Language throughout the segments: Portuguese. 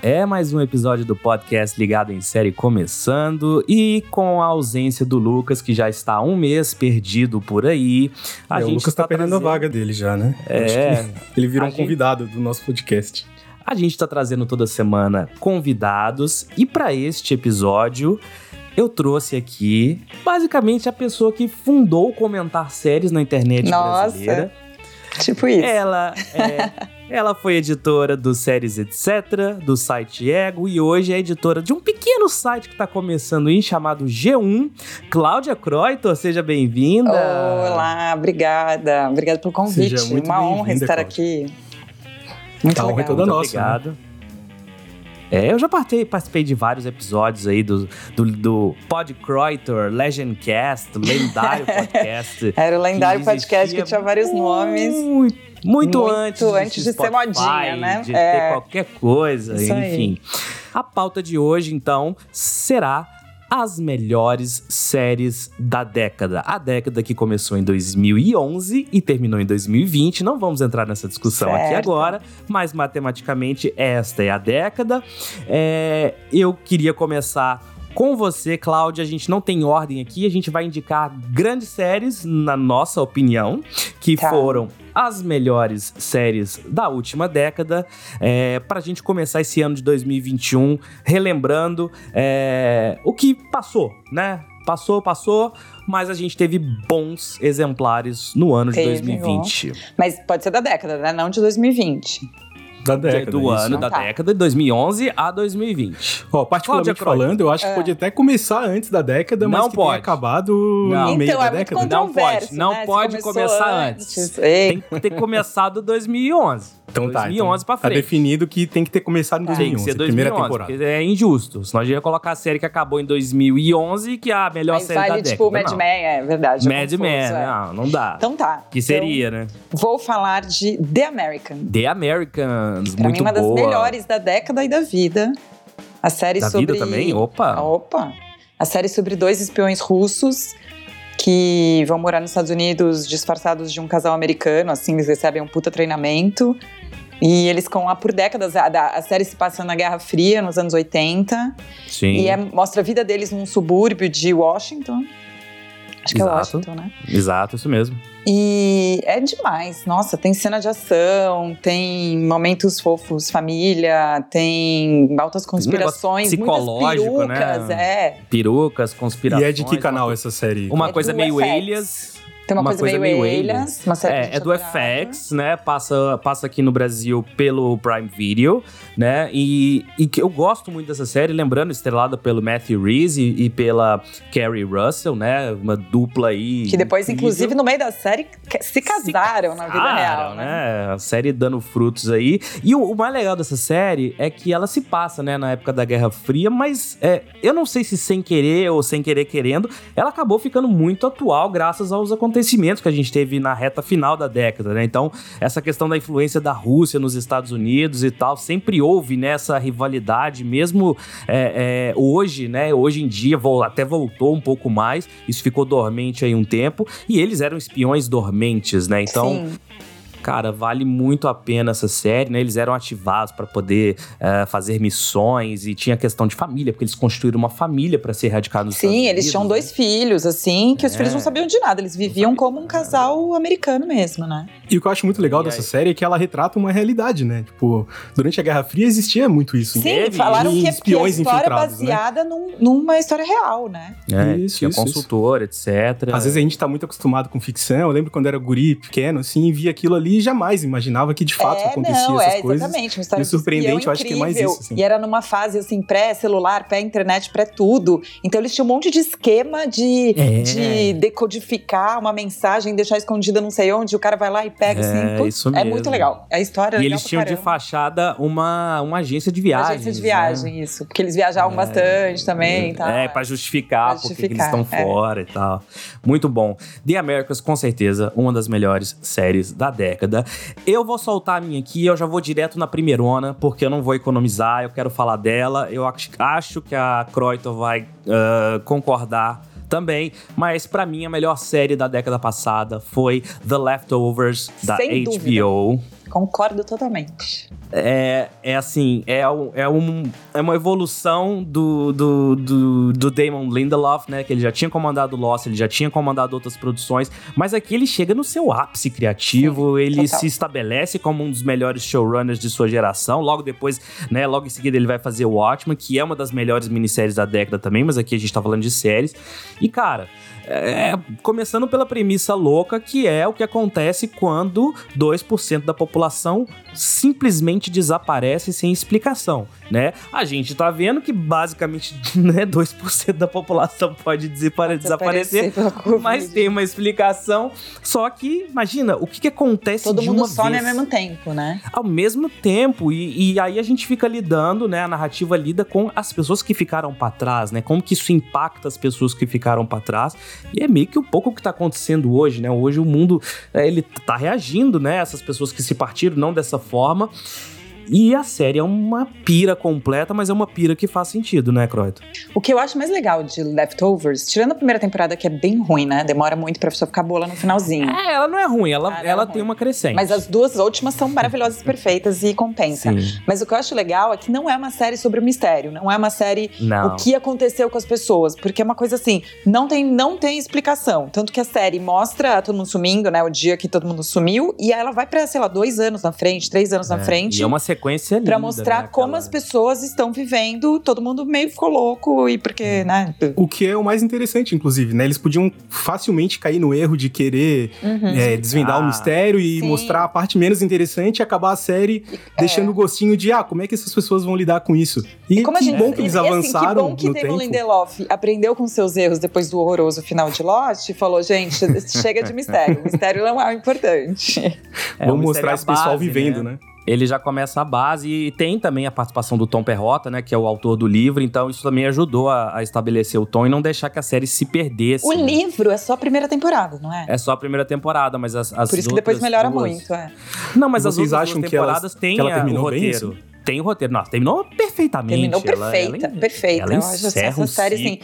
É mais um episódio do podcast Ligado em Série começando e com a ausência do Lucas, que já está um mês perdido por aí. A é, gente o Lucas está tá perdendo trazendo... a vaga dele já, né? É. Ele virou um gente... convidado do nosso podcast. A gente está trazendo toda semana convidados e para este episódio eu trouxe aqui basicamente a pessoa que fundou o comentar séries na internet Nossa. brasileira. Tipo isso. Ela é, ela foi editora do Séries Etc, do site Ego e hoje é editora de um pequeno site que está começando aí chamado G1. Cláudia Croito, seja bem-vinda. Olá, obrigada. Obrigada pelo convite. Uma honra estar Cláudia. aqui. Muito a honra é toda Muito nossa. Né? Obrigado. Né? É, eu já participei, participei de vários episódios aí do, do, do Podcroitor, Legendcast, lendário podcast. Era o lendário podcast que tinha vários nomes. Muito, muito, muito antes, antes de, de ser modinha, né? De é. ter qualquer coisa, Isso enfim. Aí. A pauta de hoje, então, será as melhores séries da década. A década que começou em 2011 e terminou em 2020. Não vamos entrar nessa discussão certo. aqui agora, mas matematicamente esta é a década. É, eu queria começar com você, Cláudia. A gente não tem ordem aqui, a gente vai indicar grandes séries, na nossa opinião, que tá. foram as melhores séries da última década, é, para a gente começar esse ano de 2021 relembrando é, o que passou, né? Passou, passou, mas a gente teve bons exemplares no ano teve, de 2020. Bom. Mas pode ser da década, né? Não de 2020 da década. Do isso. ano da tá. década de 2011 a 2020. Ó, particularmente falando, eu acho que é. pode até começar antes da década, mas não que pode. acabado não. no meio então, da é década. Não pode, não né? pode começar antes. antes. Tem que ter começado 2011. Então 2011 tá. Então pra tá frente. Tá definido que tem que ter começado em 2011, tem que ser 2011, primeira temporada. É injusto. Senão a gente ia colocar a série que acabou em 2011 que é a melhor Mas série vale, da tipo, década. Mad Men, é verdade. Mad Men, é. não, não dá. Então tá. Que seria, então, né? Vou falar de The American. The Americans, pra muito mim, uma boa. das melhores da década e da vida. A série da sobre... vida também? Opa! Opa! A série sobre dois espiões russos que vão morar nos Estados Unidos disfarçados de um casal americano, assim, eles recebem um puta treinamento. E eles ficam lá por décadas. A, a, série se passa na Guerra Fria, nos anos 80. Sim. E é, mostra a vida deles num subúrbio de Washington. Acho que é Washington, né? Exato, isso mesmo. E é demais. Nossa, tem cena de ação, tem momentos fofos, família, tem altas conspirações, psicológico, perucas, né? é. Perucas, conspirações. E é de que canal essa série? Uma é coisa meio FX. Alias. Tem uma, uma coisa, coisa, meio, meio aliens, série é, é do FX, né? Passa, passa aqui no Brasil pelo Prime Video, né? E, e que eu gosto muito dessa série, lembrando, estrelada pelo Matthew Reese e, e pela Carrie Russell, né? Uma dupla aí. Que depois, incrível. inclusive, no meio da série, se casaram, se na vida real, né? né? A série dando frutos aí. E o, o, mais legal dessa série é que ela se passa, né, na época da Guerra Fria, mas é, eu não sei se sem querer ou sem querer querendo, ela acabou ficando muito atual graças aos acontecimentos acontecimentos que a gente teve na reta final da década, né? Então, essa questão da influência da Rússia nos Estados Unidos e tal, sempre houve nessa né, rivalidade, mesmo é, é, hoje, né? Hoje em dia, até voltou um pouco mais, isso ficou dormente aí um tempo, e eles eram espiões dormentes, né? Então. Sim cara, vale muito a pena essa série, né? Eles eram ativados para poder uh, fazer missões e tinha questão de família, porque eles construíram uma família para ser erradicados nos Sim, Estados eles Unidos, tinham né? dois filhos, assim, que é. os filhos não sabiam de nada, eles viviam como um casal americano mesmo, né? E o que eu acho muito legal e dessa aí? série é que ela retrata uma realidade, né? Tipo, durante a Guerra Fria existia muito isso. Sim, né? falaram que, espiões que a história infiltrados, baseada né? num, numa história real, né? É, isso, tinha isso, consultor, isso. etc. Às vezes a gente tá muito acostumado com ficção. Eu lembro quando era guri, pequeno, assim, via aquilo ali e jamais imaginava que de fato é, acontecia não, essas é, coisas. Exatamente, uma história e surpreendente, eu acho que é mais isso. Assim. E era numa fase assim, pré-celular, pré-internet, pré-tudo. Então eles tinham um monte de esquema de, é. de decodificar uma mensagem, deixar escondida não sei onde, o cara vai lá e pega assim, é, assim. Isso é mesmo. muito legal. A história é E eles tinham de fachada uma, uma agência de viagem. Agência de viagem, né? isso. Porque eles viajavam é, bastante também. Tá? É, pra justificar, pra justificar porque eles estão é. fora e tal. Muito bom. The Americans, com certeza, uma das melhores séries da década. Eu vou soltar a minha aqui, eu já vou direto na primeirona, porque eu não vou economizar, eu quero falar dela. Eu acho que a Croito vai uh, concordar também, mas para mim a melhor série da década passada foi The Leftovers da Sem HBO. Dúvida. Concordo totalmente. É, é assim, é, um, é, um, é uma evolução do, do, do, do, Damon Lindelof, né? Que ele já tinha comandado Lost, ele já tinha comandado outras produções, mas aqui ele chega no seu ápice criativo, Sim, ele total. se estabelece como um dos melhores showrunners de sua geração. Logo depois, né? Logo em seguida ele vai fazer o Watchmen, que é uma das melhores minisséries da década também, mas aqui a gente tá falando de séries. E, cara, é, começando pela premissa louca, que é o que acontece quando 2% da população simplesmente desaparece sem explicação, né? A gente tá vendo que basicamente né, 2% da população pode desaparecer, mas tem uma explicação. Só que, imagina, o que, que acontece Todo de mundo uma some vez. ao mesmo tempo, né? Ao mesmo tempo, e, e aí a gente fica lidando, né? A narrativa lida com as pessoas que ficaram para trás, né? Como que isso impacta as pessoas que ficaram para trás. E é meio que um pouco o que tá acontecendo hoje, né? Hoje o mundo, é, ele tá reagindo, né? Essas pessoas que se partiram, não dessa forma. E a série é uma pira completa, mas é uma pira que faz sentido, né, Croito? O que eu acho mais legal de Leftovers, tirando a primeira temporada que é bem ruim, né? Demora muito pra pessoa ficar boa lá no finalzinho. É, ela não é ruim, ela, ah, ela, é tem ruim. uma crescente. Mas as duas últimas são maravilhosas, perfeitas e compensa. Sim. Mas o que eu acho legal é que não é uma série sobre o mistério, não é uma série não. o que aconteceu com as pessoas, porque é uma coisa assim, não tem, não tem explicação. Tanto que a série mostra todo mundo sumindo, né? O dia que todo mundo sumiu, e ela vai pra, sei lá, dois anos na frente, três anos é, na frente. E é uma sequência linda, Pra mostrar né, como as pessoas estão vivendo, todo mundo meio ficou louco e porque, é. né? O que é o mais interessante, inclusive, né? Eles podiam facilmente cair no erro de querer uhum. é, desvendar ah, o mistério e sim. mostrar a parte menos interessante e acabar a série é. deixando o gostinho de, ah, como é que essas pessoas vão lidar com isso? E, como que gente, bom que eles avançaram assim, que bom que Damon Lindelof aprendeu com seus erros depois do horroroso final de Lost e falou, gente, chega de mistério. mistério não é o importante. É, Vamos mostrar esse pessoal base, vivendo, né? né? Ele já começa a base e tem também a participação do Tom Perrota, né, que é o autor do livro, então isso também ajudou a, a estabelecer o tom e não deixar que a série se perdesse. O livro é só a primeira temporada, não é? É só a primeira temporada, mas as, as Por isso que depois melhora duas... muito, é. Não, mas Vocês as outras acham temporadas que ela, têm o roteiro. Bem, assim? Tem o roteiro. Nossa, terminou perfeitamente. Terminou perfeita, ela, perfeita. Ela acho essa, série, assim,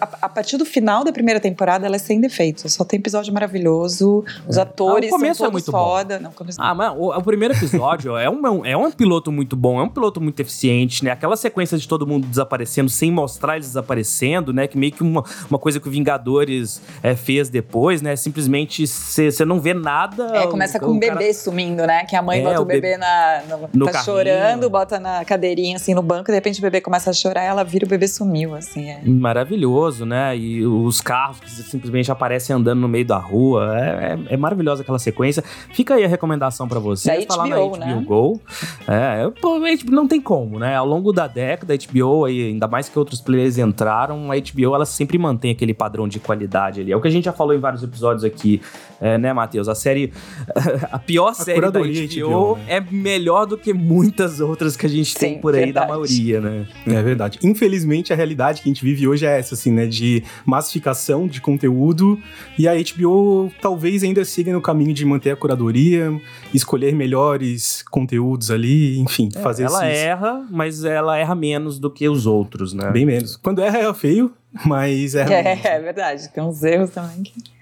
a, a, partir do final da primeira temporada, ela é sem defeitos. Só tem episódio maravilhoso, os é. atores ah, são é muito foda. Não, começo... Ah, mas o, o primeiro episódio é, um, é um piloto muito bom, é um piloto muito eficiente, né? Aquela sequência de todo mundo desaparecendo sem mostrar eles desaparecendo, né? Que meio que uma, uma coisa que o Vingadores é, fez depois, né? Simplesmente você não vê nada. É, começa com o, um bebê cara... sumindo, né? Que a mãe é, bota o bebê, bebê na, no, no tá carrinho. chorando, bota na cadeirinha, assim, no banco, e de repente o bebê começa a chorar e ela vira o bebê sumiu, assim. É. Maravilhoso, né? E os carros que simplesmente aparecem andando no meio da rua. É, é, é maravilhosa aquela sequência. Fica aí a recomendação para vocês. Da HBO, HBO né? Go. É, pô, não tem como, né? Ao longo da década, a HBO, ainda mais que outros players entraram, a HBO ela sempre mantém aquele padrão de qualidade ali. É o que a gente já falou em vários episódios aqui, é, né, Matheus? A série. A pior a série da HBO, HBO né? é melhor do que muitas outras que a gente gente Sim, tem por aí verdade. da maioria, né? É verdade. Infelizmente, a realidade que a gente vive hoje é essa, assim, né? De massificação de conteúdo. E a HBO talvez ainda siga no caminho de manter a curadoria, escolher melhores conteúdos ali, enfim, é, fazer Ela esses... erra, mas ela erra menos do que os outros, né? Bem menos. Quando erra, é feio, mas erra é, menos. É verdade. Tem uns erros também que.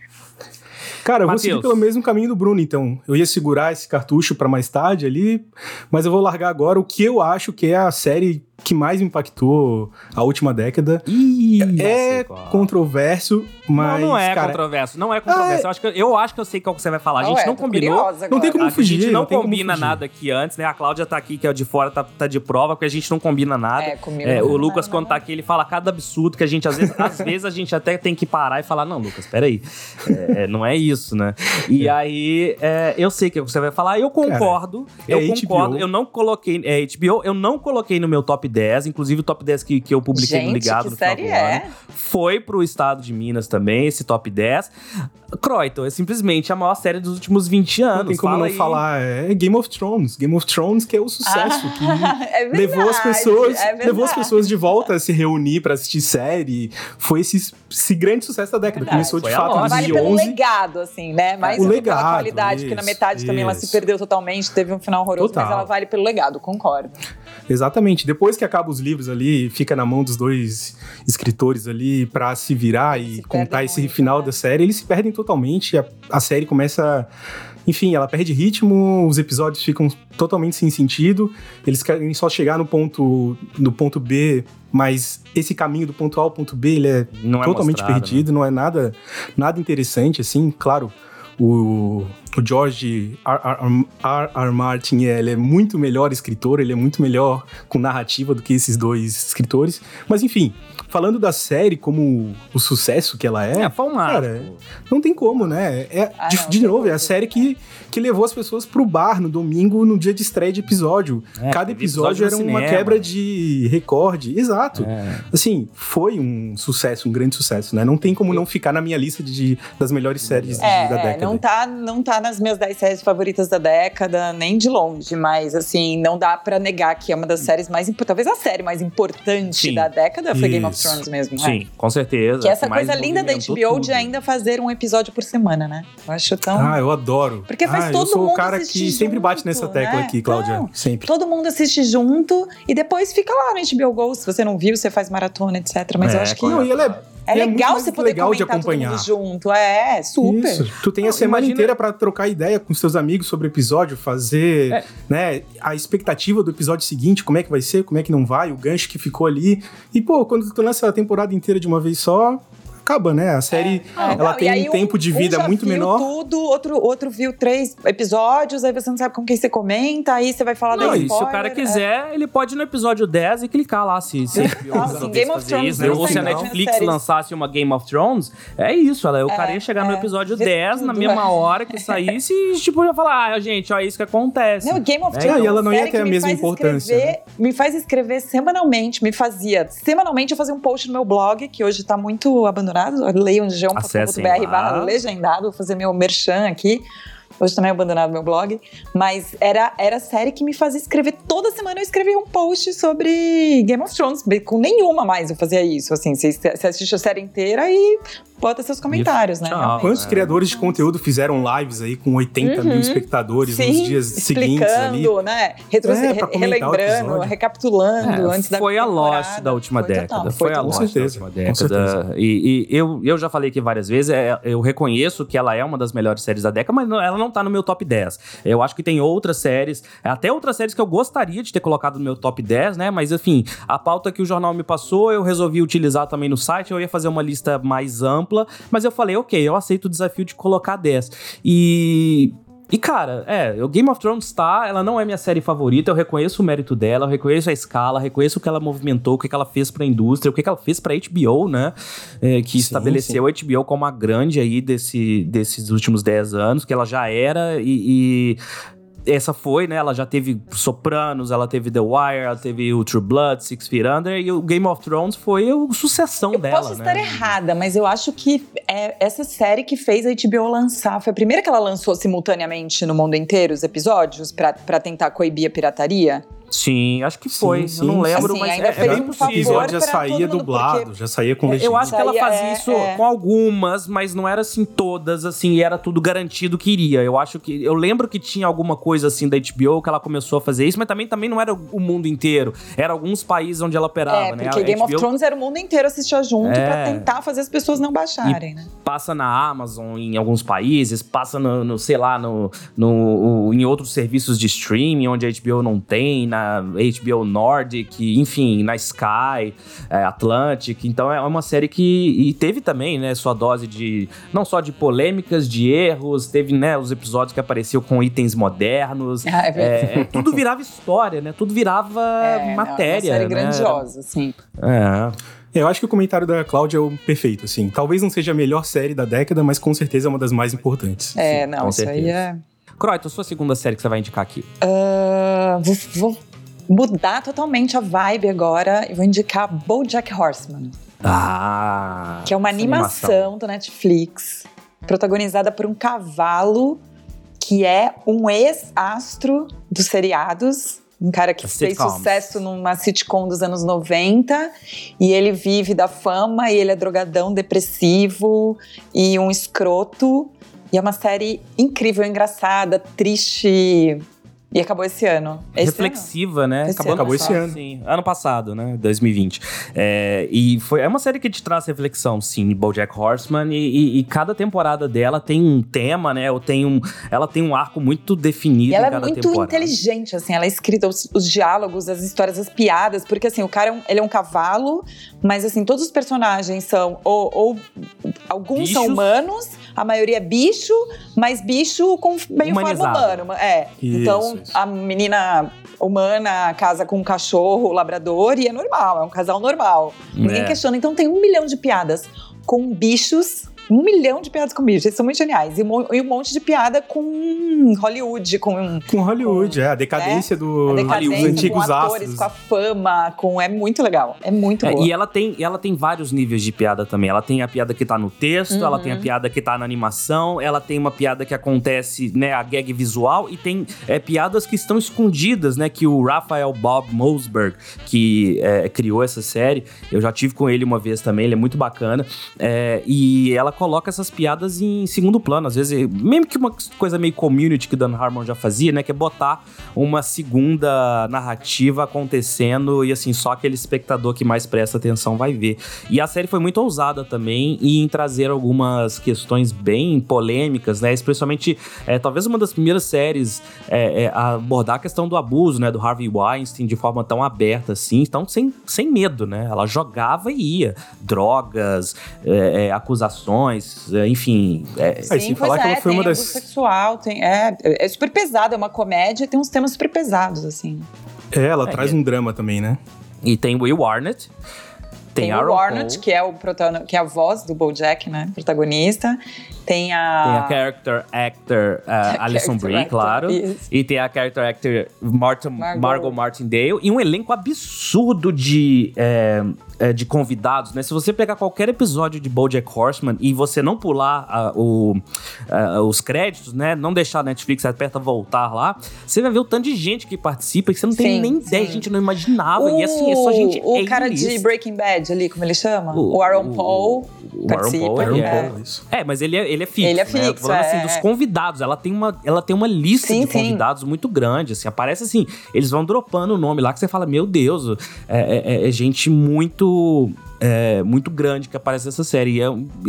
Cara, eu Mateus. vou seguir pelo mesmo caminho do Bruno, então. Eu ia segurar esse cartucho para mais tarde ali, mas eu vou largar agora o que eu acho que é a série que mais impactou a última década. Ih, é controverso, mas. Não, não é cara, controverso. Não é controverso. É... Eu, acho que, eu acho que eu sei qual que você vai falar. A gente é, não combinou. Não tem como fugir. A gente não, combina nada aqui antes, né? A Cláudia tá aqui, que é de fora, tá, tá de prova, porque a gente não combina nada. É, comigo. É, o Lucas, quando tá aqui, ele fala cada absurdo que a gente, às vezes, às vezes a gente até tem que parar e falar: não, Lucas, peraí. É, não é isso, né? E aí, é, eu sei que você vai falar, eu concordo. Cara, eu concordo. HBO. Eu não coloquei. É HBO, eu não coloquei no meu top 10, inclusive o top 10 que, que eu publiquei Gente, no Ligado no final do é? ano. Foi pro estado de Minas também, esse top 10. Croydon é simplesmente a maior série dos últimos 20 anos. Não tem como Fala não aí. falar. É Game of Thrones. Game of Thrones que é o sucesso. Ah, que é verdade, levou as pessoas. É levou as pessoas de volta a se reunir para assistir série. Foi esse, esse grande sucesso da década. Verdade, Começou de fato em 2011. Vale pelo legado, assim, né? Mais o legado, pela qualidade, isso, porque na metade isso. também ela se perdeu totalmente, teve um final horroroso, Total. mas ela vale pelo legado, concordo. Exatamente. Depois que acaba os livros ali, fica na mão dos dois escritores ali para se virar e se contar esse muito, final né? da série, eles se perdem totalmente. A, a série começa enfim, ela perde ritmo, os episódios ficam totalmente sem sentido. Eles querem só chegar no ponto, no ponto B, mas esse caminho do ponto A ao ponto B, ele é não é totalmente é perdido, né? não é nada, nada interessante, assim, claro. O, o George R. R. R. R. Martin ele é muito melhor escritor, ele é muito melhor com narrativa do que esses dois escritores. Mas enfim, falando da série como o sucesso que ela é, é cara, não tem como, né? É, ah, de, não, de novo, é a série que, que levou as pessoas pro bar no domingo, no dia de estreia de episódio. É, Cada episódio, era uma quebra de recorde. Exato. É. Assim, foi um sucesso, um grande sucesso, né? Não tem como não ficar na minha lista de, de das melhores séries é, da década. Não tá, não tá nas minhas 10 séries favoritas da década, nem de longe, mas assim, não dá para negar que é uma das séries mais talvez a série mais importante Sim. da década foi Isso. Game of Thrones mesmo. Sim, é. com certeza. Que essa coisa linda da HBO tudo. de ainda fazer um episódio por semana, né? Eu acho tão. Ah, eu adoro. Porque faz ah, todo mundo. Eu sou o cara que sempre bate nessa tecla né? aqui, Cláudia. Então, sempre. Todo mundo assiste junto e depois fica lá no HBO Go. Se você não viu, você faz maratona, etc. Mas é, eu acho que. Não, e ela é é, é legal você poder legal de acompanhar junto. É, super. Isso. Tu tem a semana imagina... inteira para trocar ideia com seus amigos sobre o episódio, fazer, é. né, a expectativa do episódio seguinte, como é que vai ser, como é que não vai, o gancho que ficou ali. E pô, quando tu lança a temporada inteira de uma vez só, acaba, né? A série, é. ela não, tem um tempo de vida um muito menor. tudo, outro, outro viu três episódios, aí você não sabe com quem você comenta, aí você vai falar não, da spoiler, se o cara quiser, é. ele pode ir no episódio 10 e clicar lá se, se não, Game of Thrones isso, Ou se a Netflix lançasse uma Game of Thrones, é isso, ela, o é, cara ia chegar no é. episódio 10 tudo, na mesma é. hora que saísse e tipo, ia falar, ah, gente, ó, é isso que acontece. Não, Game of Thrones, e ela não ia ter a mesma importância. Escrever, né? Me faz escrever semanalmente, me fazia, semanalmente eu fazia um post no meu blog, que hoje tá muito abandonado, leiam g1.com.br barra legendado, vou fazer meu merchan aqui. Hoje também abandonado meu blog, mas era, era a série que me fazia escrever. Toda semana eu escrevia um post sobre Game of Thrones. Com nenhuma mais eu fazia isso. Assim, você, você assiste a série inteira e bota seus comentários, né? Tchau. Quantos é. criadores de conteúdo fizeram lives aí com 80 uhum. mil espectadores Sim, nos dias seguintes ali? né? Retro é, relembrando, recapitulando é, antes da Foi a Lost da última foi década. Total, foi, foi a Lost da última década. E, e, eu, eu já falei aqui várias vezes, é, eu reconheço que ela é uma das melhores séries da década, mas ela não tá no meu top 10. Eu acho que tem outras séries, até outras séries que eu gostaria de ter colocado no meu top 10, né? Mas enfim, a pauta que o jornal me passou, eu resolvi utilizar também no site, eu ia fazer uma lista mais ampla ampla, mas eu falei, ok, eu aceito o desafio de colocar 10. E e, cara, é, o Game of Thrones tá, ela não é minha série favorita, eu reconheço o mérito dela, eu reconheço a escala, reconheço o que ela movimentou, o que ela fez pra indústria, o que ela fez pra HBO, né? É, que sim, estabeleceu sim. a HBO como a grande aí desse, desses últimos 10 anos, que ela já era e, e essa foi, né? Ela já teve Sopranos, ela teve The Wire, ela teve o True Blood, Six Feet Under e o Game of Thrones foi a sucessão eu dela. Eu posso estar errada, mas eu acho que é essa série que fez a HBO lançar. Foi a primeira que ela lançou simultaneamente no mundo inteiro os episódios para tentar coibir a pirataria. Sim, acho que foi. Sim, sim. Eu não lembro, assim, mas é, é bem possível. O episódio já saía dublado, já saía com legenda. Eu acho que ela fazia é, isso é. com algumas, mas não era assim todas, assim, e era tudo garantido que iria. Eu acho que. Eu lembro que tinha alguma coisa assim da HBO que ela começou a fazer isso, mas também, também não era o mundo inteiro. Era alguns países onde ela operava, é, né? Porque Game HBO... of Thrones era o mundo inteiro assistia junto é. pra tentar fazer as pessoas não baixarem, e né? Passa na Amazon em alguns países, passa no, no sei lá, no, no, em outros serviços de streaming onde a HBO não tem, na HBO Nordic, enfim, na Sky, é, Atlantic. Então é uma série que e teve também, né, sua dose de não só de polêmicas, de erros, teve, né, os episódios que apareciam com itens modernos. Ah, é é, é, tudo virava história, né? Tudo virava é, matéria. Não, é uma série né? grandiosa, sim. É. Eu acho que o comentário da Cláudia é o perfeito, assim. Talvez não seja a melhor série da década, mas com certeza é uma das mais importantes. É, não, isso certeza. aí é. Croyton, sua segunda série que você vai indicar aqui? Uh, vou, vou, mudar totalmente a vibe agora e vou indicar BoJack Horseman. Ah! Que é uma animação, animação do Netflix, protagonizada por um cavalo que é um ex-astro dos seriados um cara que fez sucesso numa sitcom dos anos 90 e ele vive da fama e ele é drogadão, depressivo e um escroto. E é uma série incrível, engraçada, triste, E acabou esse ano. Esse Reflexiva, ano? né? Esse acabou, ano acabou esse ano. Sim, ano passado, né? 2020. É, e foi, é uma série que te traz reflexão, sim, BoJack Horseman. E, e, e, cada temporada dela tem um tema, né? Ou tem um, ela tem um arco muito definido e ela em cada é muito temporada. inteligente, assim. Ela é escrita os, os, diálogos, as histórias, as piadas. Porque, assim, o cara, é um, ele é um cavalo. Mas, assim, todos os personagens são... Ou, ou alguns Bichos. são humanos, a maioria é bicho. Mas bicho com meio Humanizado. forma humana. É. Isso, então, isso. a menina humana casa com um cachorro labrador e é normal, é um casal normal. Ninguém É. questiona. Então tem um milhão de piadas com bichos. Um milhão de piadas com bichos, eles são muito geniais. E um, e um monte de piada com Hollywood, com Com Hollywood, é, a decadência do, a decadência, dos antigos com atores, astros. com a fama, com. É muito legal. É muito É, boa. e ela tem, ela tem vários níveis de piada também. Ela tem a piada que tá no texto, ela tem a piada que tá na animação, ela tem uma piada que acontece, né, a gag visual, e tem é, piadas que estão escondidas, né, que o Rafael Bob Mosberg, que é, criou essa série, eu já tive com ele uma vez também, ele é muito bacana, é, e ela coloca essas piadas em segundo plano, às vezes, mesmo que uma coisa meio community que Dan Harmon já fazia, né, que é botar uma segunda narrativa acontecendo e assim, só aquele espectador que mais presta atenção vai ver. E a série foi muito ousada também em trazer algumas questões bem polêmicas, né? Especialmente, é, talvez uma das primeiras séries é, é, a abordar a questão do abuso, né? Do Harvey Weinstein de forma tão aberta assim, então sem, sem medo, né? Ela jogava e ia. Drogas, é, é, acusações, é, enfim. é, Aí, sem falar que é, ela foi tem uma das- sexual, tem, é, é super pesado, é uma comédia, tem uns temas super pesados, assim. É, ela É, traz é. um drama também, né? E tem Will Arnett. Tem, Tem, o Warnett, que é, o protano, que é a voz do BoJack, né? Protagonista. Tem a... Tem a character actor uh, Alison Brie, actor, claro. isso. E tem a character actor Martin, Margot. Margot Martindale. E um elenco absurdo de, é, é, de convidados, né? Se você pegar qualquer episódio de BoJack Horseman e você não pular ah, o, os créditos, né? Não deixar a Netflix, aperta voltar lá. Você vai ver o tanto de gente que participa que você não tem Sim, nem ideia. A sim. gente não imaginava. E assim, é só gente O cara de. Breaking Bad ali, como ele chama? O- O, Aaron o- Paul o Aaron participa. Paul, Aaron ele é- Paul, isso. É, mas ele é, ele é fixo. Ele é né? Fixo, falando assim, é. dos convidados. Ela tem uma, ela tem uma lista Sim, de sim. convidados muito grande. Assim, aparece assim, eles vão dropando o nome lá que você fala, meu Deus, é, é- é gente muito. É, muito grande que aparece nessa série. E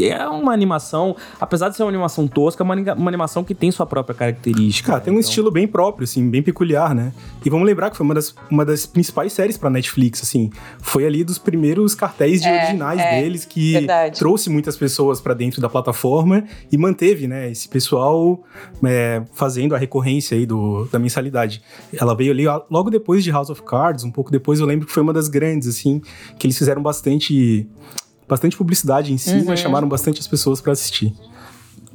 É, é uma animação, apesar de ser uma animação tosca, é uma, uma animação que tem sua própria característica. Cara, né? tem um Então- estilo bem próprio, assim, bem peculiar, né? E vamos lembrar que foi uma das, uma das principais séries pra Netflix, assim. Foi ali dos primeiros cartéis de É, originais é, deles que verdade. trouxe muitas pessoas pra dentro da plataforma e manteve, né, esse pessoal é, fazendo a recorrência aí do, da mensalidade. Ela veio ali logo depois de House of Cards, um pouco depois, eu lembro que foi uma das grandes, assim, que eles fizeram bastante... Bastante publicidade em cima, Uhum. chamaram bastante as pessoas pra assistir.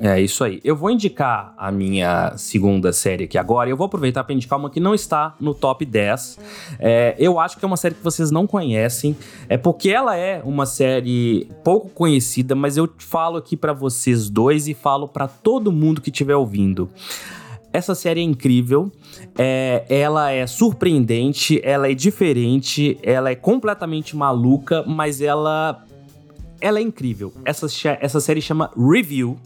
É isso aí. Eu vou indicar a minha segunda série aqui agora. e Eu vou aproveitar para indicar uma que não está no top 10. É, eu acho que é uma série que vocês não conhecem. É porque ela é uma série pouco conhecida, mas eu falo aqui para vocês dois e falo para todo mundo que estiver ouvindo. Essa série é incrível, é, ela é surpreendente, ela é diferente, ela é completamente maluca, mas ela ela é incrível. Essa, essa série chama Review.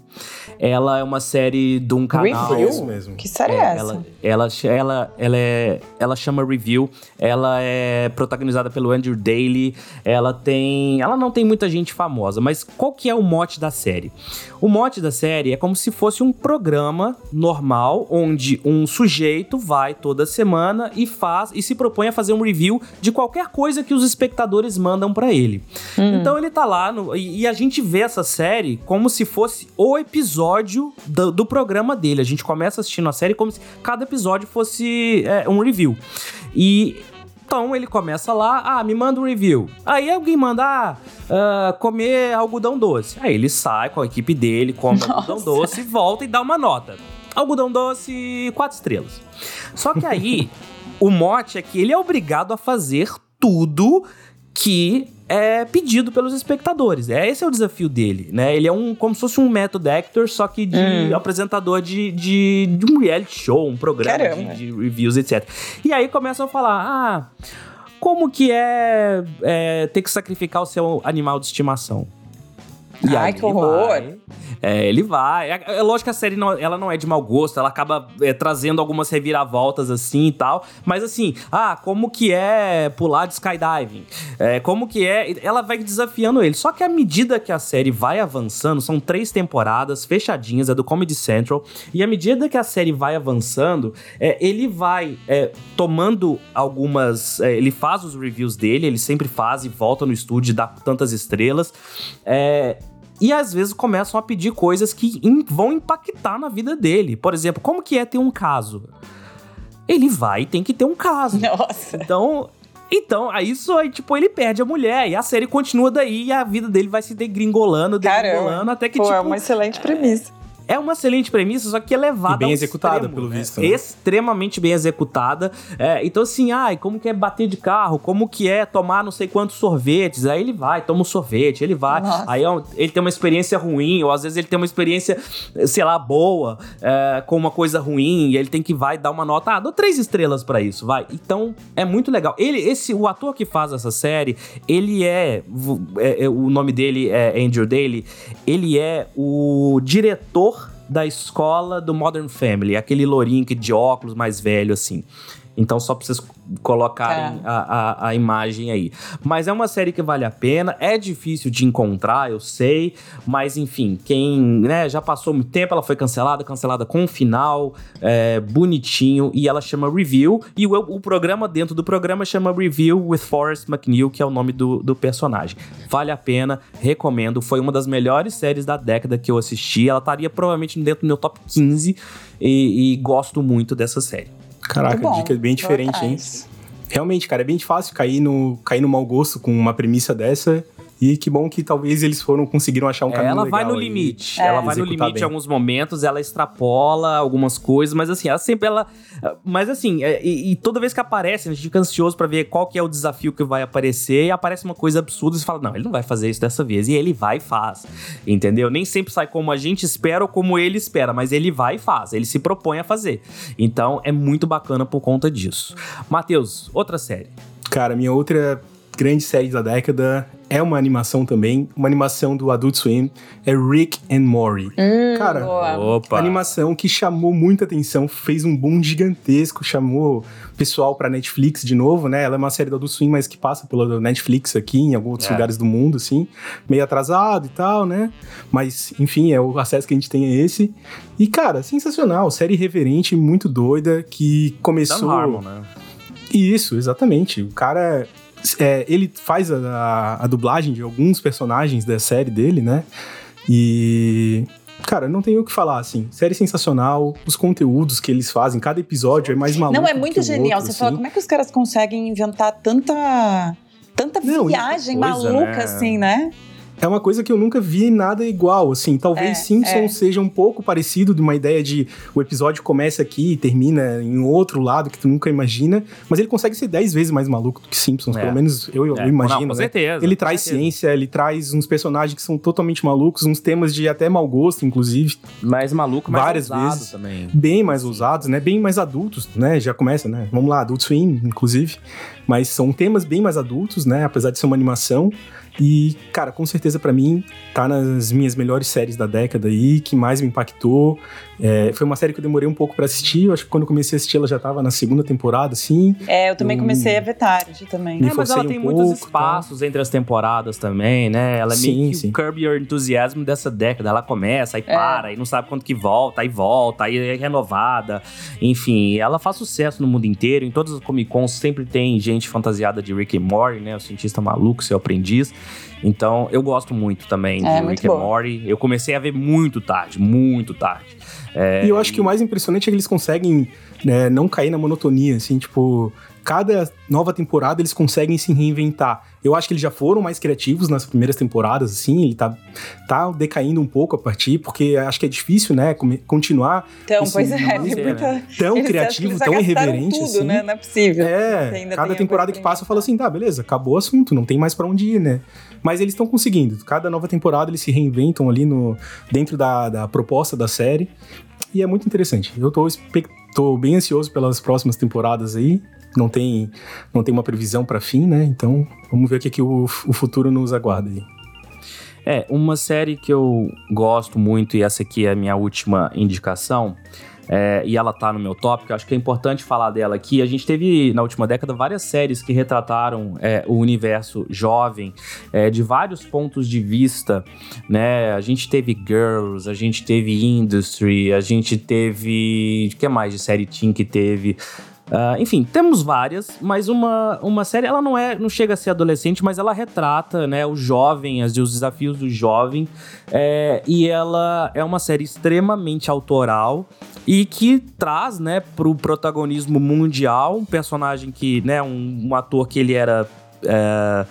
Ela é uma série de um canal. Review? Mesmo. Que série é, É, essa? ela, ela, ela, ela, é, ela chama Review. Ela é protagonizada pelo Andrew Daly. Ela tem. Ela não tem muita gente famosa, mas qual que é o mote da série? O mote da série é como se fosse um programa normal, onde um sujeito vai toda semana e faz e se propõe a fazer um review de qualquer coisa que os espectadores mandam pra ele. Então ele tá lá no- e, e a gente vê essa série como se fosse o episódio do, do programa dele. A gente começa assistindo a série como se cada episódio fosse é, um review. E então ele começa lá, ah, me manda um review. Aí alguém manda, ah, ah, comer algodão doce. Aí ele sai com a equipe dele, come algodão doce, volta e dá uma nota. Algodão doce, quatro estrelas. Só que aí, o mote é que ele é obrigado a fazer tudo que é pedido pelos espectadores. É, esse é o desafio dele, né? Ele é um como se fosse um method actor, só que de Hum. apresentador de, de, de um reality show, um programa de, de reviews, etc. E aí começam a falar, ah, como que é, é ter que sacrificar o seu animal de estimação? E Ai, que horror! Vai, é, ele vai. É, é, lógico que a série não, ela não é de mau gosto, ela acaba é, trazendo algumas reviravoltas assim e tal. Mas assim, ah, como que é pular de skydiving? É, como que é. Ela vai desafiando ele. Só que à medida que a série vai avançando, são três temporadas fechadinhas, é do Comedy Central. E à medida que a série vai avançando, é, ele vai é, tomando algumas. É, ele faz os reviews dele, ele sempre faz e volta no estúdio, dá tantas estrelas. É, e às vezes começam a pedir coisas que vão impactar na vida dele. Por exemplo, como que é ter um caso? Ele vai e tem que ter um caso. Nossa. Então, então, aí só, tipo, ele perde a mulher e a série continua daí e a vida dele vai se degringolando, degringolando até que, Pô, tipo... é uma excelente premissa. É uma excelente premissa, só que é levada. E bem executada, extremo, pelo né? visto. Né? Extremamente bem executada. É, então, assim, ai, como que é bater de carro? Como que é tomar não sei quantos sorvetes? Aí ele vai, toma um sorvete, ele vai. Nossa. Aí é ele tem uma experiência ruim, ou às vezes ele tem uma experiência, sei lá, boa, é, com uma coisa ruim, e ele tem que vai dar uma nota. Ah, dou três estrelas para isso, vai. Então, é muito legal. Ele, esse, o ator que faz essa série, ele é, é, é o nome dele é Andrew Daly, ele é o diretor da escola do Modern Family, aquele lourinho de óculos mais velho assim. Então, só pra vocês colocarem é. a, a, a, imagem aí. Mas é uma série que vale a pena, é difícil de encontrar, eu sei, mas enfim, quem né, já passou muito tempo, ela foi cancelada, cancelada com um final é, bonitinho, e ela chama Review, e o, o, programa dentro do programa chama Review with Forrest McNeil, que é o nome do, do personagem. Vale a pena, recomendo, foi uma das melhores séries da década que eu assisti, ela estaria provavelmente dentro do meu top 15, e, e gosto muito dessa série. Caraca, bom, dica bem diferente, hein? Realmente, cara, é bem fácil cair no, cair no mau gosto com uma premissa dessa. E que bom que talvez eles foram conseguiram achar um caminho Ela vai no limite. Ela vai no limite bem. em alguns momentos, ela extrapola algumas coisas, mas assim, ela sempre ela mas assim, é, e, e, toda vez que aparece, a gente fica ansioso para ver qual que é o desafio que vai aparecer e aparece uma coisa absurda e você fala: "Não, ele não vai fazer isso dessa vez". E ele vai e faz. Entendeu? Nem sempre sai como a gente espera ou como ele espera, mas ele vai e faz. Ele se propõe a fazer. Então, é muito bacana por conta disso. Matheus, outra série. Cara, minha outra grande série da década é uma animação também, uma animação do Adult Swim, é Rick and Morty. Hum, Cara, Opa. animação que chamou muita atenção, fez um boom gigantesco, chamou pessoal pra Netflix de novo, né? Ela é uma série do Adult Swim, mas que passa pela Netflix aqui, em alguns outros é. lugares do mundo, assim, meio atrasado e tal, né? Mas, enfim, é o acesso que a gente tem é esse. E, cara, sensacional, série irreverente, muito doida, que começou... Dan Harmon, né? Isso, exatamente. O cara é, ele faz a, a, a, dublagem de alguns personagens da série dele, né? E. Cara, não tenho o que falar, assim. Série sensacional, os conteúdos que eles fazem, cada episódio é mais maluco. Não, é muito genial. Outro, Você assim. fala, como é que os caras conseguem inventar tanta. tanta não, viagem coisa, maluca, né? assim, né? É uma coisa que eu nunca vi nada igual, assim. Talvez é, Simpsons é. seja um pouco parecido de uma ideia de o episódio começa aqui e termina em outro lado que tu nunca imagina, mas ele consegue ser dez vezes mais maluco do que Simpsons, é. pelo menos eu, eu é. imagino. Não, com né? certeza. Ele traz certeza. ciência, ele traz uns personagens que são totalmente malucos, uns temas de até mau gosto, inclusive. Mais maluco, mais Várias vezes. também. Bem mais ousados, né? Bem mais adultos, né? Já começa, né? Vamos lá, Adult Swim, inclusive. Mas são temas bem mais adultos, né? Apesar de ser uma animação. E, cara, com certeza para mim tá nas minhas melhores séries da década aí, que mais me impactou. É, foi uma série que eu demorei um pouco para assistir. Eu acho que quando eu comecei a assistir ela já tava na segunda temporada, assim. É, eu também eu, comecei a ver tarde também. É, mas ela tem um muitos pouco, espaços tá? entre as temporadas também, né? Ela é sim, meio que sim. o Curb Your Enthusiasm dessa década. Ela começa, aí é. para, aí não sabe quando que volta, aí volta, aí é renovada. Enfim, ela faz sucesso no mundo inteiro. Em todas as Comic Cons sempre tem gente fantasiada de Rick and Morty, né? O cientista maluco, seu aprendiz. Então, eu gosto muito também é, de Rick and Morty. Eu comecei a ver muito tarde, muito tarde. É, e eu acho que o mais impressionante é que eles conseguem né, não cair na monotonia, assim, tipo, cada nova temporada eles conseguem se reinventar. Eu acho que eles já foram mais criativos nas primeiras temporadas, assim, ele tá, tá decaindo um pouco a partir, porque acho que é difícil, né, continuar. Então, pois é, é muita... tão criativo, tão irreverente, tudo, assim. Né? Não é possível. É, cada temporada que passa eu falo assim, tá, beleza, acabou o assunto, não tem mais para onde ir, né? Mas eles estão conseguindo. Cada nova temporada eles se reinventam ali no dentro da, da proposta da série. E é muito interessante. Eu tô, tô bem ansioso pelas próximas temporadas aí não tem, não tem uma previsão para fim, né? Então, vamos ver o que, que o, o futuro nos aguarda aí. É, uma série que eu gosto muito, e essa aqui é a minha última indicação, é, e ela tá no meu tópico, acho que é importante falar dela aqui. A gente teve, na última década, várias séries que retrataram é, o universo jovem é, de vários pontos de vista, né? A gente teve Girls, a gente teve Industry, a gente teve... O que mais de série teen que teve? Uh, enfim, temos várias, mas uma, uma série, ela não é, não chega a ser adolescente, mas ela retrata, né, o jovem, as, os desafios do jovem, é, e ela é uma série extremamente autoral e que traz, né, pro protagonismo mundial um personagem que, né, um, um ator que ele era é,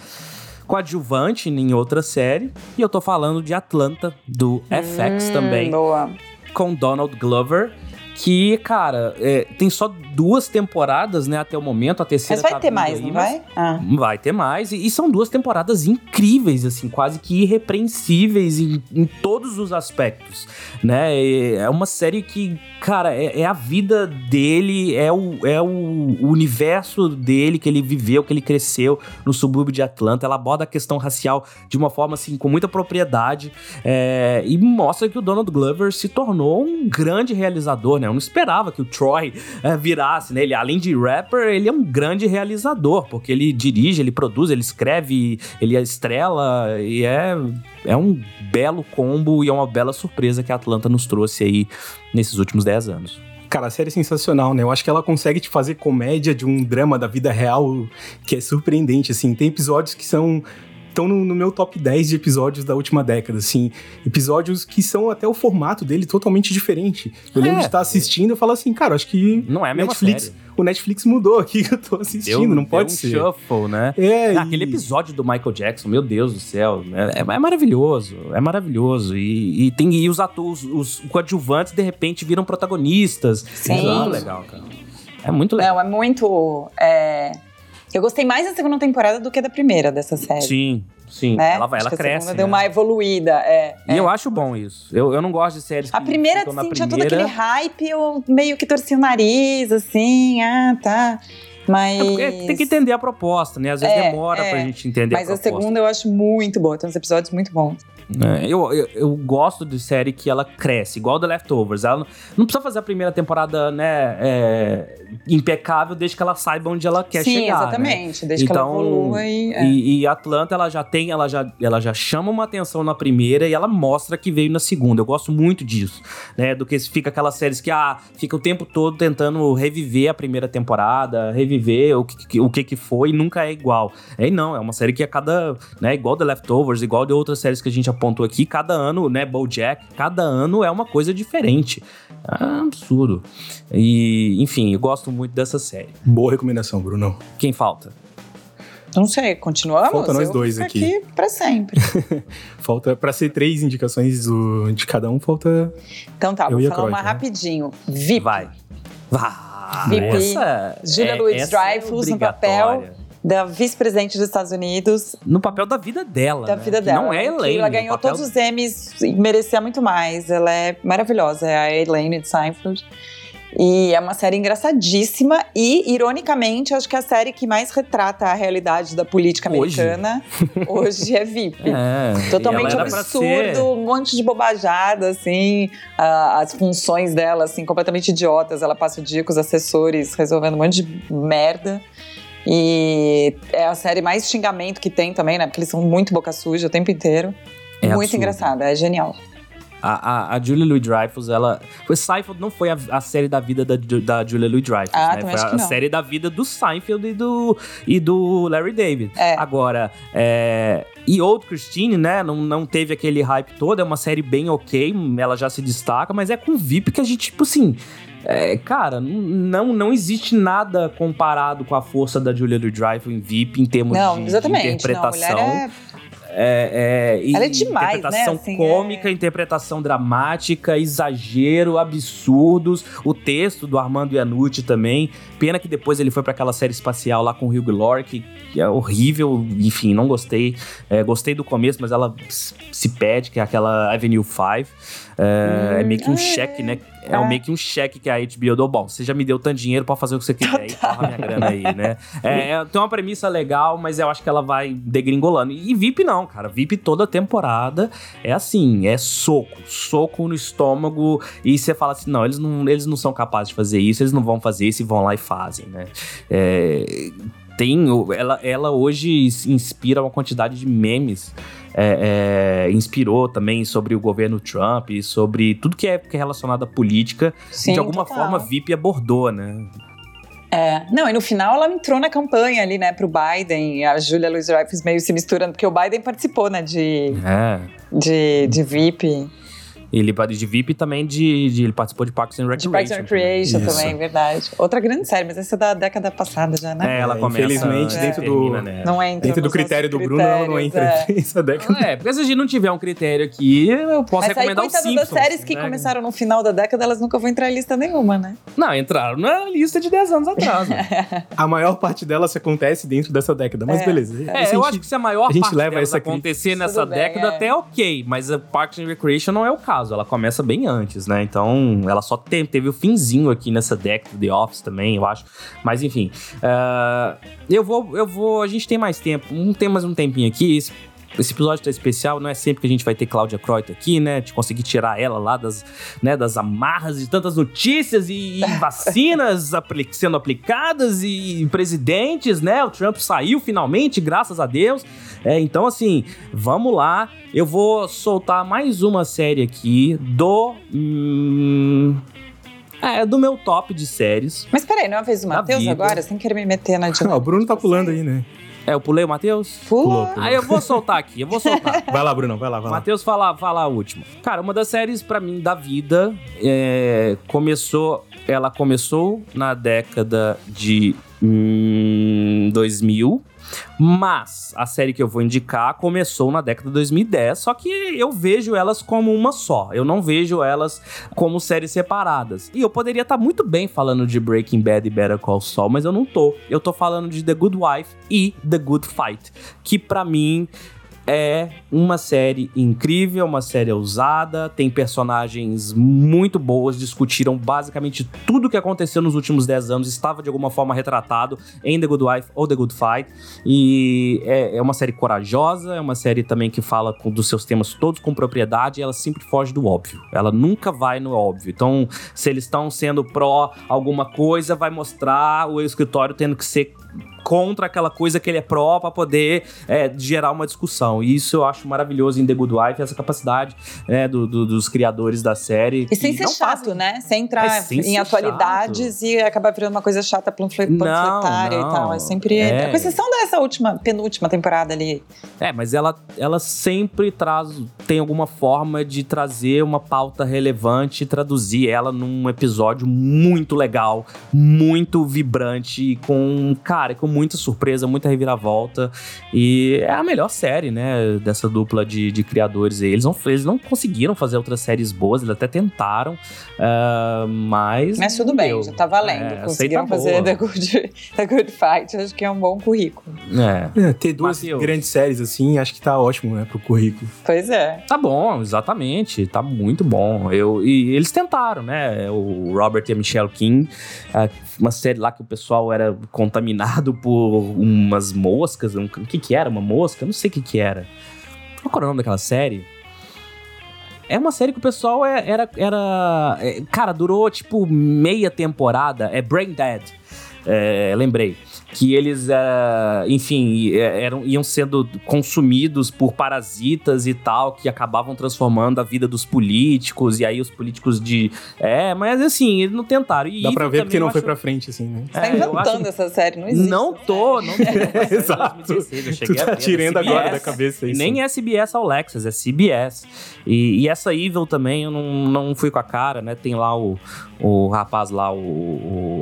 coadjuvante em outra série, e eu tô falando de Atlanta, do FX hum, também, boa. com Donald Glover, que, cara, é, tem só duas temporadas, né, até o momento. A terceira Mas vai tá ter mais, aí, não vai? Ah. Vai ter mais. E, e, são duas temporadas incríveis, assim, quase que irrepreensíveis em, em todos os aspectos, né? É uma série que, cara, é, é, a vida dele, é, o, é o universo dele que ele viveu, que ele cresceu no subúrbio de Atlanta. Ela aborda a questão racial de uma forma, assim, com muita propriedade é, e mostra que o Donald Glover se tornou um grande realizador, né? Eu não esperava que o Troy é, virasse, né? Ele, além de rapper, ele é um grande realizador, porque ele dirige, ele produz, ele escreve, ele estrela, e é, é um belo combo e é uma bela surpresa que a Atlanta nos trouxe aí nesses últimos 10 anos. Cara, a série é sensacional, né? Eu acho que ela consegue te fazer comédia de um drama da vida real que é surpreendente, assim. Tem episódios que são estão no, no, meu top 10 de episódios da última década, assim. Episódios que são até o formato dele totalmente diferente. Eu lembro é. de estar assistindo e falar assim, cara, acho que. Não é a Netflix, série. O Netflix mudou aqui que eu tô assistindo, deu, não pode deu um ser. shuffle, né? É, ah, Aquele episódio do Michael Jackson, meu Deus do céu. É, é maravilhoso, é maravilhoso. E, e tem e os atores, os coadjuvantes, de repente, viram protagonistas. Sim. É muito legal, cara. É muito legal. Não, é muito. É... Eu gostei mais da segunda temporada do que da primeira dessa série. Sim, Sim, né? ela, vai, ela cresce. Né? deu uma evoluída, é. E é. eu acho bom isso. Eu, eu não gosto de séries A que primeira, sim, primeira... tinha todo aquele hype, eu meio que torci o nariz, assim, ah, tá. Mas. É tem que entender a proposta, né? Às vezes é, demora é. pra gente entender Mas a a segunda eu acho muito boa, tem uns episódios muito bons. É, eu, eu, eu, gosto de série que ela cresce, igual The Leftovers. Ela não, não precisa fazer a primeira temporada, né, é, impecável, desde que ela saiba onde ela quer Sim, chegar. Sim, né? exatamente. Né? Desde então, que ela então, evolua e, é. e, e. Atlanta, ela já tem, ela já, ela já chama uma atenção na primeira e ela mostra que veio na segunda. Eu gosto muito disso, né? Do que fica aquelas séries que, ah, fica o tempo todo tentando reviver a primeira temporada, reviver o que, o que, que foi e nunca é igual. É não, é uma série que a cada, né, igual The Leftovers, igual de outras séries que a gente apontou aqui, cada ano, né, BoJack, cada ano é uma coisa diferente. É absurdo. E, enfim, eu gosto muito dessa série. Boa recomendação, Bruno. Quem falta? Não sei, continuamos? Falta nós dois aqui. aqui para sempre. falta, para ser três indicações do, de cada um, falta. Então tá, vou falar uma né? rapidinho. VIP. Vai. Vai. VIP. Essa, Julia é, Louis Dreyfus é no papel da vice-presidente dos Estados Unidos. No papel da vida dela. Da né? vida dela. Não é Elaine. Ela ganhou papel... todos os Emmys e merecia muito mais. Ela é maravilhosa, é a Elaine de Seinfeld. E é uma série engraçadíssima e, ironicamente, acho que é a série que mais retrata a realidade da política americana hoje, hoje é VIP. É, Totalmente absurdo, um monte de bobajada, assim, as funções dela, assim, completamente idiotas. Ela passa o dia com os assessores resolvendo um monte de merda. E é a série mais xingamento que tem também, né? Porque eles são muito boca suja o tempo inteiro. É muito absurdo. engraçada, é genial. A, a, a Julia Louis-Dreyfus, ela... Foi Seinfeld não foi a, a, série da vida da, da Julia Louis-Dreyfus, ah, né? Foi a, série da vida do Seinfeld e do, e do Larry David. É. Agora, é... E Old Christine, né, não, não teve aquele hype todo, é uma série bem ok, ela já se destaca, mas é com VIP que a gente, tipo assim... É, cara, não, não existe nada comparado com a força da Julia Louis-Dreyfus em VIP em termos não, de, exatamente. de interpretação. Não, é... É, é, Ela é demais, interpretação né? Assim, cômica, é... interpretação dramática, exagero, absurdos. O texto do Armando Iannucci também. Pena que depois ele foi para aquela série espacial lá com o Hugh Laurie, que é horrível. Enfim, não gostei. É, gostei do começo, mas ela se pede, que é aquela Avenue 5. É, hum, é meio que um cheque, né? É, é meio que um cheque que a HBO deu. Bom, você já me deu tanto dinheiro pra fazer o que você quiser e porra minha grana aí, né? É, é, tem uma premissa legal, mas eu acho que ela vai degringolando. E VIP não, cara. VIP toda temporada é assim, é soco. Soco no estômago. E você fala assim, não, eles não, eles não são capazes de fazer isso, eles não vão fazer isso e vão lá e fazem, né? É, tem, ela, ela hoje inspira uma quantidade de memes é, é, inspirou também sobre o governo Trump sobre tudo que é, que é relacionado à política. Sim, de alguma total. forma, VIP abordou, né? É, não, e no final ela entrou na campanha ali, né, pro Biden, a Julia Louis-Dreyfus meio se misturando, porque o Biden participou, né, de, é. de, de VIP. Ele de VIP também de, de, ele participou de Parks and Recreation. De Parks and Recreation também, também, verdade. Outra grande série, mas essa é da década passada já, né? É, ela começa. Infelizmente, dentro do né? não entra dentro do critério do Bruno, ela não entra é. essa década. É, porque se a gente não tiver um critério aqui, eu posso mas recomendar aí, o Simpsons. das séries que né? começaram no final da década, elas nunca vão entrar em lista nenhuma, né? Não, entraram na lista de 10 anos atrás. Né? a maior parte delas acontece dentro dessa década, mas é. beleza. É, eu gente, acho que se a maior a gente parte leva delas acontecer nessa década, é. até ok, mas a Parks and Recreation não é o caso. Ela começa bem antes, né? Então, ela só teve, teve o finzinho aqui nessa década, The Office também, eu acho. Mas enfim, uh, eu vou, eu vou, a gente tem mais tempo, um, tem mais um tempinho aqui. Esse, episódio tá especial, não é sempre que a gente vai ter Cláudia Croito aqui, né? De conseguir tirar ela lá das, né, das amarras de tantas notícias e, e vacinas apli sendo aplicadas e presidentes, né? O Trump saiu finalmente, graças a Deus. É, então, assim, vamos lá. Eu vou soltar mais uma série aqui do. Hum, é, do meu top de séries. Mas peraí, não é a vez do Matheus agora? Sem querer me meter na. Ah, o Bruno tá pulando aí, né? É, eu pulei o Matheus? Pulou. Aí eu vou soltar aqui, eu vou soltar. vai lá, Bruno, vai lá, vai lá. Matheus, fala, fala a última. Cara, uma das séries, para mim, da vida, é, começou... Ela começou na década de 2000 mas a série que eu vou indicar começou na década de 2010, só que eu vejo elas como uma só. Eu não vejo elas como séries separadas. E eu poderia estar tá muito bem falando de Breaking Bad e Better Call Saul, mas eu não tô. Eu tô falando de The Good Wife e The Good Fight, que para mim é uma série incrível, uma série ousada, tem personagens muito boas, discutiram basicamente tudo o que aconteceu nos últimos 10 anos, estava de alguma forma retratado em The Good Wife ou The Good Fight. E é, é uma série corajosa, é uma série também que fala com, dos seus temas todos com propriedade, e ela sempre foge do óbvio. Ela nunca vai no óbvio. Então, se eles estão sendo pró alguma coisa, vai mostrar o escritório tendo que ser contra aquela coisa que ele é pró para poder é, gerar uma discussão. E isso eu acho maravilhoso em The Good Wife, essa capacidade é, do, do, dos criadores da série. E sem ser chato, né? Sem entrar é, sem em atualidades chato. e acabar virando uma coisa chata panfletária e tal. É sempre. É. Com exceção dessa última, penúltima temporada ali. É, mas ela, ela sempre traz. tem alguma forma de trazer uma pauta relevante e traduzir ela num episódio muito legal, muito vibrante, com, cara, com muita surpresa, muita reviravolta. E é a melhor série, né? Dessa dupla de, de criadores aí. Eles não, eles não conseguiram fazer outras séries boas, eles até tentaram, uh, mas. Mas tudo bem, deu. já tá valendo. É, Conseguiram tá fazer The Good, The Good Fight, acho que é um bom currículo. É. é ter duas Mateus. grandes séries assim, acho que tá ótimo, né, pro currículo. Pois é. Tá bom, exatamente. Tá muito bom. Eu, e eles tentaram, né? O Robert e a Michelle King, uh, uma série lá que o pessoal era contaminado por umas moscas. Um, o que que era? Uma mosca? Não sei o que que era. Qual era o nome daquela série? É uma série que o pessoal é, era. era é, cara, durou tipo meia temporada. É Brain Dead. É, lembrei que eles, uh, enfim, é, eram, iam sendo consumidos por parasitas e tal, que acabavam transformando a vida dos políticos, e aí os políticos de. É, mas assim, eles não tentaram. E Dá pra ver porque não acho... foi pra frente, assim, né? Você tá é, inventando acho... essa série, não existe. Não tô, não tô. Exato. tu tá tirando agora da cabeça isso. Nem é CBS Alexas, é CBS. E, e, essa Evil também eu não, não fui com a cara, né? Tem lá o, o rapaz lá, o, o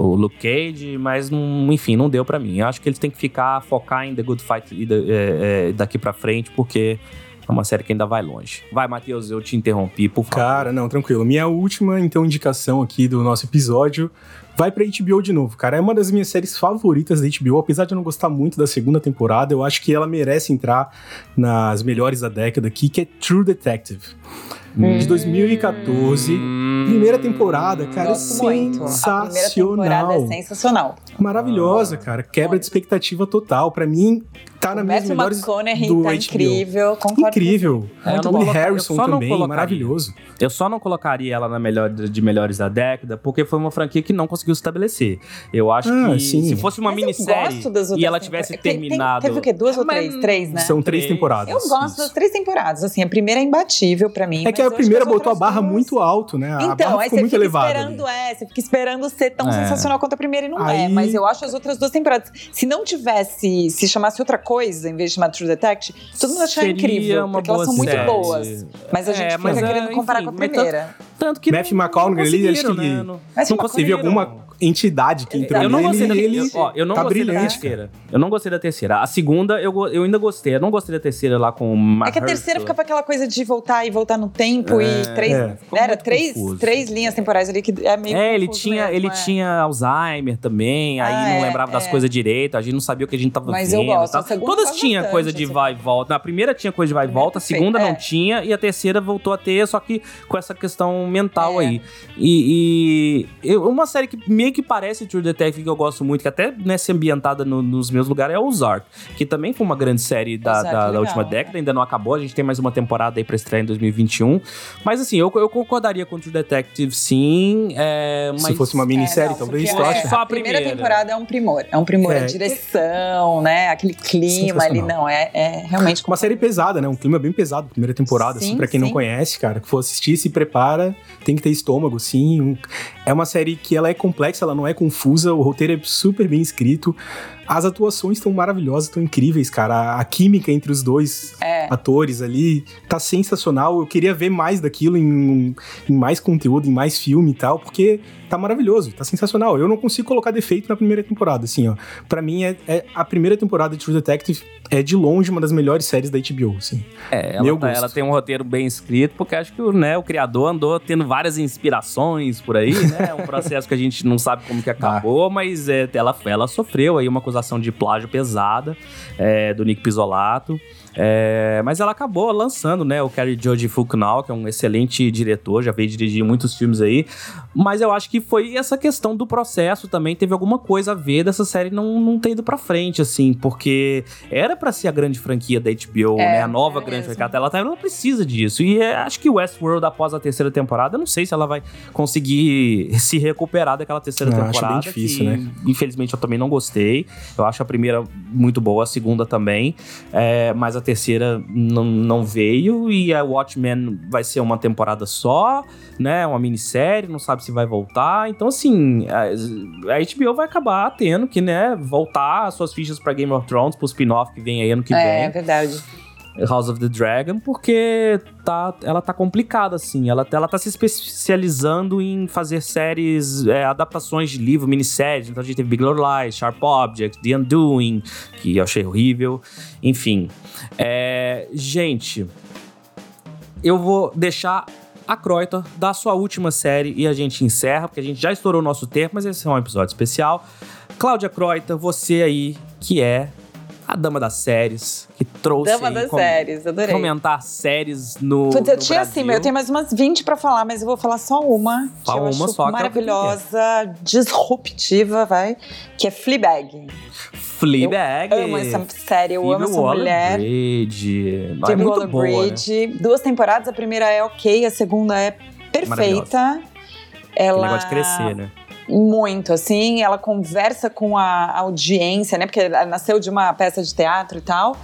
o Luke Cage, mas não, enfim, não deu para mim. Eu acho que eles têm que ficar, focar em The Good Fight é, é, daqui para frente, porque é uma série que ainda vai longe. Vai, Matheus, eu te interrompi, por favor. Cara, não, tranquilo. Minha última, então, indicação aqui do nosso episódio vai pra HBO de novo, cara. É uma das minhas séries favoritas da HBO, apesar de eu não gostar muito da segunda temporada, eu acho que ela merece entrar nas melhores da década aqui, que é True Detective. Hum. de 2014. Hum. Primeira temporada, cara, Gosto sensacional. Muito. A primeira temporada é sensacional. Maravilhosa, cara. Quebra de expectativa total. Para mim, tá na minha melhores McConaughey do tá HBO. incrível, Incrível. É, Muito Woody Harrison também, maravilhoso. Eu só não colocaria ela na melhor de melhores da década, porque foi uma franquia que não conseguiu se estabelecer. Eu acho ah, que sim. se fosse uma Mas minissérie e ela tivesse terminado... Tem, teve o quê? Duas ou três? Três, né? São três, temporadas. Eu gosto das três temporadas. Assim, a primeira é imbatível pra mim. É que a primeira que botou a barra duas... muito alto, né? A então, barra ficou muito elevada. Esperando, é, você fica esperando ser tão é. sensacional quanto a primeira e não é. Aí... é. Mas eu acho as outras duas temporadas. Se não tivesse, se chamasse outra coisa, em vez de chamar True Detective, todo mundo achava incrível, porque elas são muito boas. Mas a gente é, fica querendo comparar com a primeira. Tanto que Matthew McConaughey, ele, acho que né? não, não conseguiu alguma entidade que entrou eu não gostei da, ele, eu, ó, eu não tá gostei brilhante, da terceira. Eu não gostei da terceira. A segunda, eu, eu ainda gostei. Eu não gostei da terceira lá com o É que a terceira ficava aquela coisa de voltar e voltar no tempo é, e três... É, era três, três linhas temporais ali que é meio É, ele tinha, mesmo, ele é. tinha Alzheimer também, aí ah, não é, lembrava das é. coisas direito, a gente não sabia o que a gente tava Mas vendo. Mas eu gosto. Todas tinham coisa de assim. vai e volta. Na primeira tinha coisa de vai e volta, a segunda não tinha e a terceira voltou a ter, só que com essa questão mental aí. E, e uma série que meio que parece True Detective que eu gosto muito, que até nessa ambientada no, nos meus lugares, é o Ozark, que também foi uma grande série da, da, legal, da, última década, ainda não acabou, a gente tem mais uma temporada aí pra estrear em 2021. Mas assim, eu, eu concordaria com True Detective sim. É, mas... Se fosse uma minissérie, é, não, talvez. É, Só a primeira. primeira temporada é um primor. É um primor. É. A direção, né? Aquele clima ali, não. É, é realmente. Uma série pesada, né? Um clima bem pesado, primeira temporada, assim, sim, assim, pra quem sim. não conhece, cara, que for assistir, se prepara, tem que ter estômago, sim. É uma série que ela é complexa, ela não é confusa, o roteiro é super bem escrito. As atuações estão maravilhosas, estão incríveis, cara. A, química entre os dois é. atores ali tá sensacional. Eu queria ver mais daquilo em, em mais conteúdo, em mais filme e tal, porque tá maravilhoso, tá sensacional. Eu não consigo colocar defeito na primeira temporada, assim, ó. Pra mim, é, é a primeira temporada de True Detective é de longe uma das melhores séries da HBO, assim. É, ela, tá, ela tem um roteiro bem escrito, porque acho que né, o criador andou tendo várias inspirações por aí, né? É um processo que a gente não sabe como que acabou, ah. mas é, ela, ela sofreu aí uma acusação de plágio pesada é, do Nick Pisolato. É, mas ela acabou lançando, né, o Kerry Joji Fukunaga, que é um excelente diretor, já veio dirigir muitos filmes aí. Mas eu acho que foi essa questão do processo também, teve alguma coisa a ver dessa série não, não ter ido pra frente, assim, porque era para ser a grande franquia da HBO, é, né, a nova é grande mesmo. franquia, ela, tá, ela não precisa disso. E é, acho que Westworld, após a terceira temporada, eu não sei se ela vai conseguir se recuperar daquela terceira temporada. Acho bem difícil, que, né? Infelizmente eu também não gostei. Eu acho a primeira muito boa, a segunda também. É, mas a a terceira não, não veio e a Watchmen vai ser uma temporada só, né? Uma minissérie, não sabe se vai voltar. Então, assim, a, a HBO vai acabar tendo que, né, voltar suas fichas para Game of Thrones, pro spin-off que vem aí ano que é, vem. É, verdade. House of the Dragon, porque tá, ela tá complicada, assim. Ela, ela tá se especializando em fazer séries, é, adaptações de livro, minisséries. Então a gente teve Big Little Lies, Sharp Objects, The Undoing, que eu achei horrível. Enfim. É, gente, eu vou deixar a Croita dar sua última série e a gente encerra, porque a gente já estourou o nosso tempo, mas esse é um episódio especial. Cláudia Croita, você aí que é a dama das séries, que trouxe. Dama das séries, adorei. Comentar séries no. Putz, eu no tinha assim, eu tenho mais umas 20 pra falar, mas eu vou falar só uma. Só que eu uma acho só. Maravilhosa, disruptiva, vai. Que é Fleabag. Fleabag. Eu amo essa série, eu Phoebe amo essa mulher. Bridge. É Phoebe Waller Bridge. Né? Duas temporadas, a primeira é ok, a segunda é perfeita. Ela. Que negócio de crescer, né? Muito, assim, ela conversa com a audiência, né? Porque ela nasceu de uma peça de teatro e tal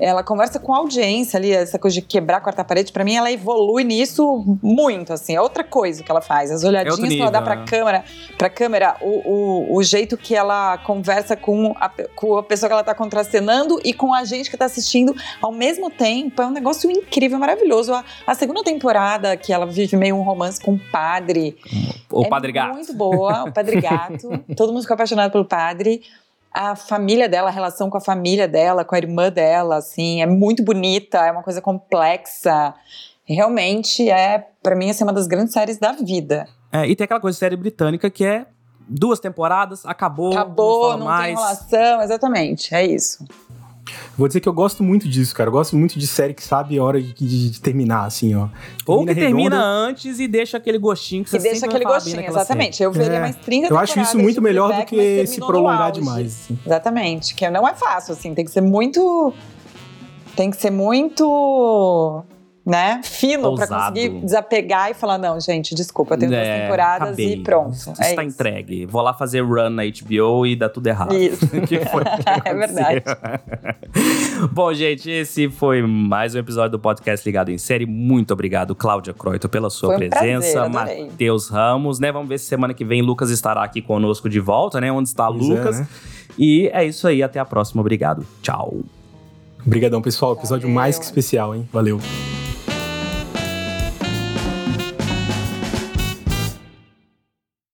ela conversa com a audiência ali, essa coisa de quebrar a quarta parede, para mim ela evolui nisso muito, assim, é outra coisa que ela faz. As olhadinhas é que ela dá pra né? câmera, pra câmera, o, o, o, jeito que ela conversa com a, com a pessoa que ela tá contracenando e com a gente que tá assistindo ao mesmo tempo, é um negócio incrível, maravilhoso. A, a segunda temporada, que ela vive meio um romance com o padre. O é Padre Gato. muito boa, o Padre Gato. Todo mundo ficou apaixonado pelo padre a família dela, a relação com a família dela, com a irmã dela, assim, é muito bonita, é uma coisa complexa. Realmente é, para mim, assim, uma das grandes séries da vida. É, e tem aquela coisa de série britânica que é duas temporadas, acabou, acabou, não, não mais. tem enrolação, exatamente, é isso. Vou dizer que eu gosto muito disso, cara. Eu gosto muito de série que sabe a hora de, de, de terminar, assim, ó. Ou que termina antes e deixa aquele gostinho que você e deixa aquele gostinho, exatamente. Série. Eu veria é, mais 30 Eu acho isso muito melhor do que se prolongar demais. Assim. Exatamente. Que não é fácil, assim. Tem que ser muito. Tem que ser muito né, fino para conseguir desapegar e falar não, gente, desculpa, eu tenho é, duas temporadas acabei. e pronto. É está entregue. Vou lá fazer run na HBO e dá tudo errado. Isso. que foi é verdade. Bom, gente, esse foi mais um episódio do podcast Ligado em Série. Muito obrigado, Cláudia Croito, pela sua foi um presença. Matheus Ramos, né? Vamos ver se semana que vem Lucas estará aqui conosco de volta, né? Onde está pois Lucas? É, né? E é isso aí, até a próxima. Obrigado. Tchau. Obrigadão, pessoal. Episódio Valeu. mais que especial, hein? Valeu.